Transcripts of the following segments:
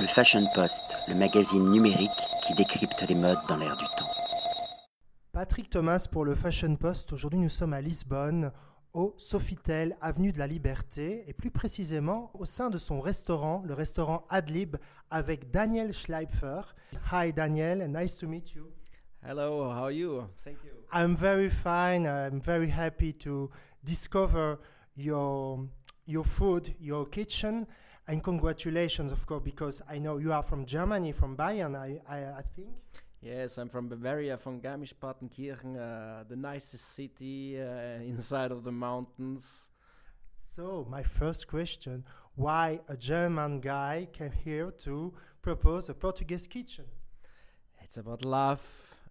Le Fashion Post, le magazine numérique qui décrypte les modes dans l'air du temps. Patrick Thomas pour le Fashion Post. Aujourd'hui, nous sommes à Lisbonne, au Sofitel, avenue de la Liberté, et plus précisément au sein de son restaurant, le restaurant Adlib, avec Daniel Schleifer. Hi, Daniel, nice to meet you. Hello, how are you? Thank you. I'm very fine. I'm very happy to discover your your food, your kitchen, and congratulations, of course, because I know you are from Germany, from Bayern, I, I, I think. Yes, I'm from Bavaria, from Garmisch-Partenkirchen, uh, the nicest city uh, inside of the mountains. So, my first question why a German guy came here to propose a Portuguese kitchen? It's about love,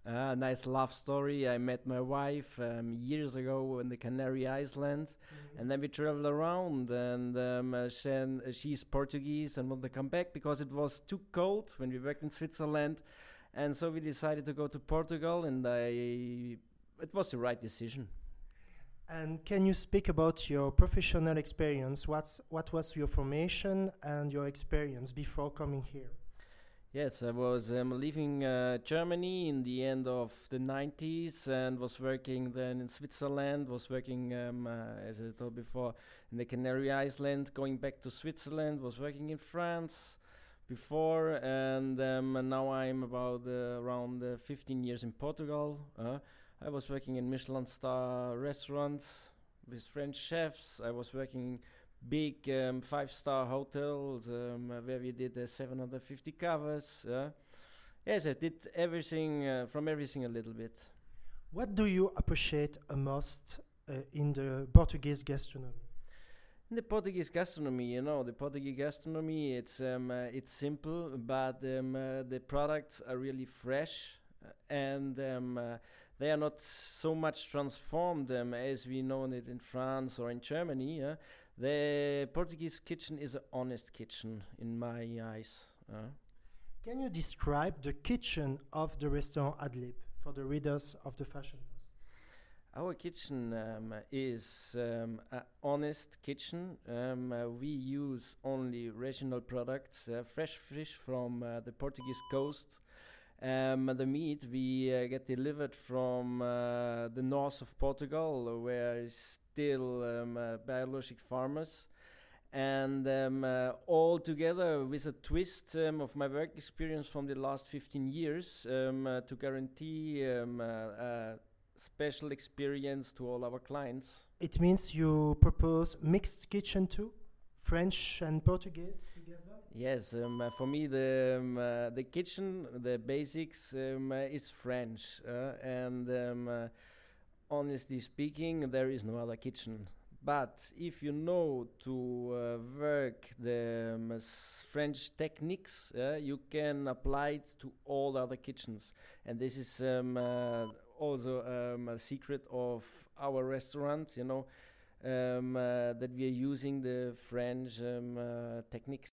uh, a nice love story. I met my wife um, years ago in the Canary Islands, and then we traveled around. And um, uh, Shen, uh, she's Portuguese and wanted to come back because it was too cold when we worked in Switzerland, and so we decided to go to Portugal. And I, it was the right decision. And can you speak about your professional experience? What's, what was your formation and your experience before coming here? Yes, I was um, leaving uh, Germany in the end of the 90s and was working then in Switzerland, was working, um, uh, as I told before, in the Canary Island, going back to Switzerland, was working in France before, and, um, and now I'm about uh, around uh, 15 years in Portugal. Uh, I was working in Michelin star restaurants with French chefs. I was working big um, five star hotels um, uh, where we did uh, 750 covers. Uh. Yes, I did everything uh, from everything a little bit. What do you appreciate most uh, in the Portuguese gastronomy? In the Portuguese gastronomy, you know, the Portuguese gastronomy, it's um, uh, it's simple, but um, uh, the products are really fresh, and um, uh, they are not so much transformed um, as we know it in France or in Germany. Yeah? The Portuguese kitchen is an honest kitchen in my eyes. Uh. Can you describe the kitchen of the restaurant Adlib for the readers of the Fashion Post? Our kitchen um, is um, an honest kitchen. Um, uh, we use only regional products, uh, fresh fish from uh, the Portuguese coast. Um, the meat we uh, get delivered from uh, the north of Portugal, where is still um, uh, biologic farmers. And um, all together with a twist um, of my work experience from the last 15 years um, to guarantee um, special experience to all our clients. It means you propose mixed kitchen too, French and Portuguese. Yes, um, uh, for me the um, uh, the kitchen, the basics um, uh, is French, uh, and um, uh, honestly speaking, there is no other kitchen. But if you know to uh, work the um, French techniques, you can apply it to all other kitchens, and this is um, also a secret of our restaurant. You know. That we are using the French techniques.